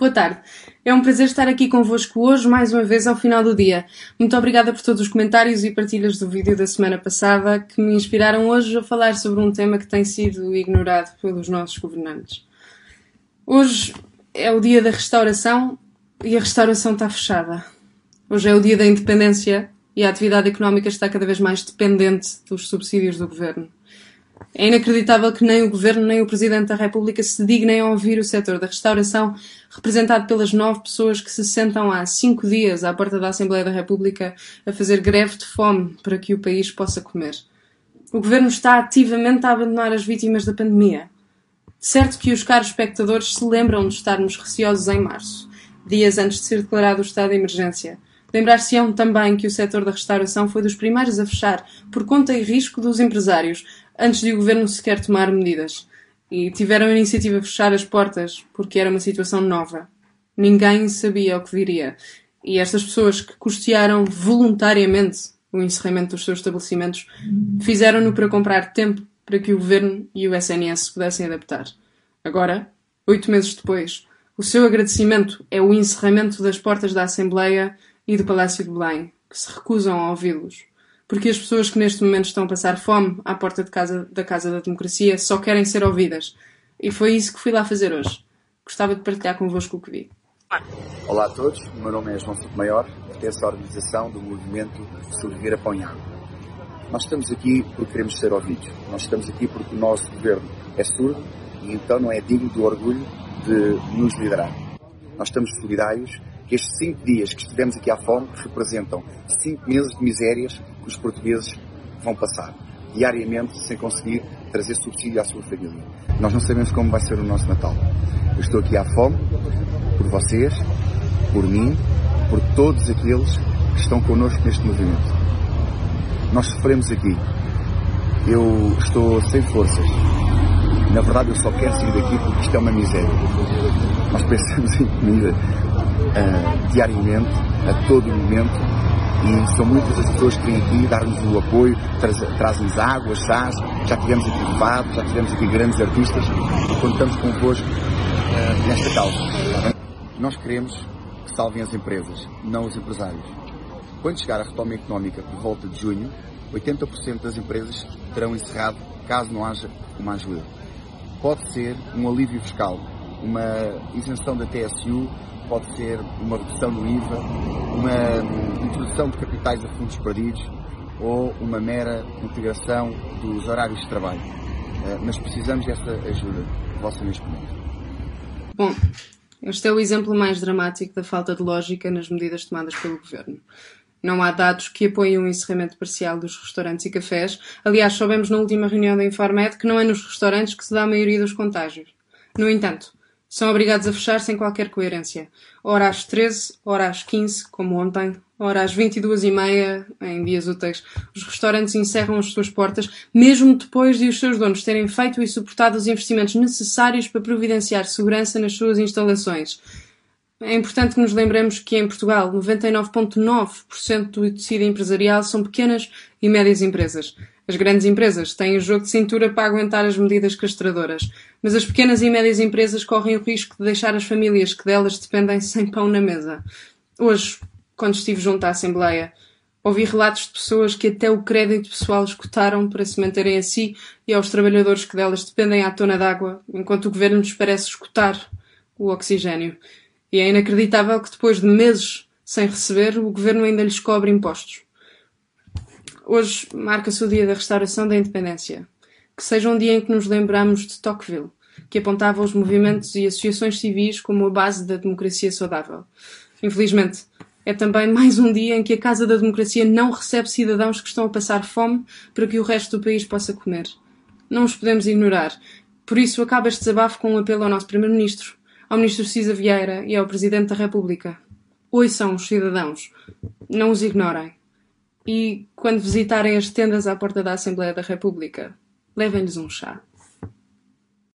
Boa tarde. É um prazer estar aqui convosco hoje, mais uma vez, ao final do dia. Muito obrigada por todos os comentários e partilhas do vídeo da semana passada que me inspiraram hoje a falar sobre um tema que tem sido ignorado pelos nossos governantes. Hoje é o dia da restauração e a restauração está fechada. Hoje é o dia da independência e a atividade económica está cada vez mais dependente dos subsídios do governo. É inacreditável que nem o Governo nem o Presidente da República se dignem a ouvir o setor da restauração, representado pelas nove pessoas que se sentam há cinco dias à porta da Assembleia da República a fazer greve de fome para que o país possa comer. O Governo está ativamente a abandonar as vítimas da pandemia. Certo que os caros espectadores se lembram de estarmos receosos em março, dias antes de ser declarado o estado de emergência. Lembrar-se-ão também que o setor da restauração foi dos primeiros a fechar, por conta e risco dos empresários, antes de o governo sequer tomar medidas. E tiveram a iniciativa de fechar as portas porque era uma situação nova. Ninguém sabia o que viria. E estas pessoas que custearam voluntariamente o encerramento dos seus estabelecimentos fizeram-no para comprar tempo para que o governo e o SNS pudessem adaptar. Agora, oito meses depois, o seu agradecimento é o encerramento das portas da Assembleia e do Palácio de Belém, que se recusam a ouvi-los porque as pessoas que neste momento estão a passar fome à porta casa, da Casa da Democracia só querem ser ouvidas. E foi isso que fui lá fazer hoje. Gostava de partilhar convosco o que vi. Olá a todos, o meu nome é João Maior, pertenço à organização do movimento Sobreviver a Pão Água. Nós estamos aqui porque queremos ser ouvidos. Nós estamos aqui porque o nosso governo é surdo e então não é digno do orgulho de nos liderar. Nós estamos solidários que estes cinco dias que estivemos aqui à fome representam cinco meses de misérias que os portugueses vão passar diariamente sem conseguir trazer subsídio à sua família. Nós não sabemos como vai ser o nosso Natal. Eu estou aqui à fome por vocês, por mim, por todos aqueles que estão connosco neste movimento. Nós sofremos aqui. Eu estou sem forças. Na verdade, eu só quero sair daqui porque isto é uma miséria. Nós pensamos em comida uh, diariamente, a todo momento, e são muitas as pessoas que vêm aqui dar-nos o apoio, trazem-nos água, chás, já tivemos aqui debates, já tivemos aqui grandes artistas e contamos convosco uh, nesta causa. Nós queremos que salvem as empresas, não os empresários. Quando chegar a retoma económica por volta de junho, 80% das empresas terão encerrado caso não haja uma ajuda. Pode ser um alívio fiscal, uma isenção da TSU pode ser uma redução do IVA, uma introdução de capitais a fundos perdidos ou uma mera integração dos horários de trabalho. Eh, mas precisamos dessa ajuda vossa neste momento. Bom, este é o exemplo mais dramático da falta de lógica nas medidas tomadas pelo Governo. Não há dados que apoiem o encerramento parcial dos restaurantes e cafés. Aliás, soubemos na última reunião da Informed que não é nos restaurantes que se dá a maioria dos contágios. No entanto, são obrigados a fechar sem qualquer coerência. Ora às 13, ora às 15, como ontem, ora às 22 e meia, em dias úteis. Os restaurantes encerram as suas portas, mesmo depois de os seus donos terem feito e suportado os investimentos necessários para providenciar segurança nas suas instalações. É importante que nos lembremos que em Portugal 99,9% do tecido empresarial são pequenas e médias empresas. As grandes empresas têm o jogo de cintura para aguentar as medidas castradoras, mas as pequenas e médias empresas correm o risco de deixar as famílias que delas dependem sem pão na mesa. Hoje, quando estive junto à Assembleia, ouvi relatos de pessoas que até o crédito pessoal escutaram para se manterem a si e aos trabalhadores que delas dependem à tona d'água, enquanto o governo lhes parece escutar o oxigênio. E é inacreditável que depois de meses sem receber, o governo ainda lhes cobre impostos. Hoje marca-se o dia da restauração da independência. Que seja um dia em que nos lembramos de Tocqueville, que apontava os movimentos e associações civis como a base da democracia saudável. Infelizmente, é também mais um dia em que a Casa da Democracia não recebe cidadãos que estão a passar fome para que o resto do país possa comer. Não os podemos ignorar. Por isso, acaba este desabafo com um apelo ao nosso Primeiro-Ministro, ao Ministro Cisa Vieira e ao Presidente da República. Ouçam os cidadãos. Não os ignorem. E, quando visitarem as tendas à porta da Assembleia da República, levem-lhes um chá.